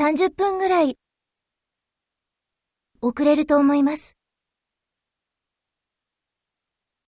30分ぐらい遅れると思います。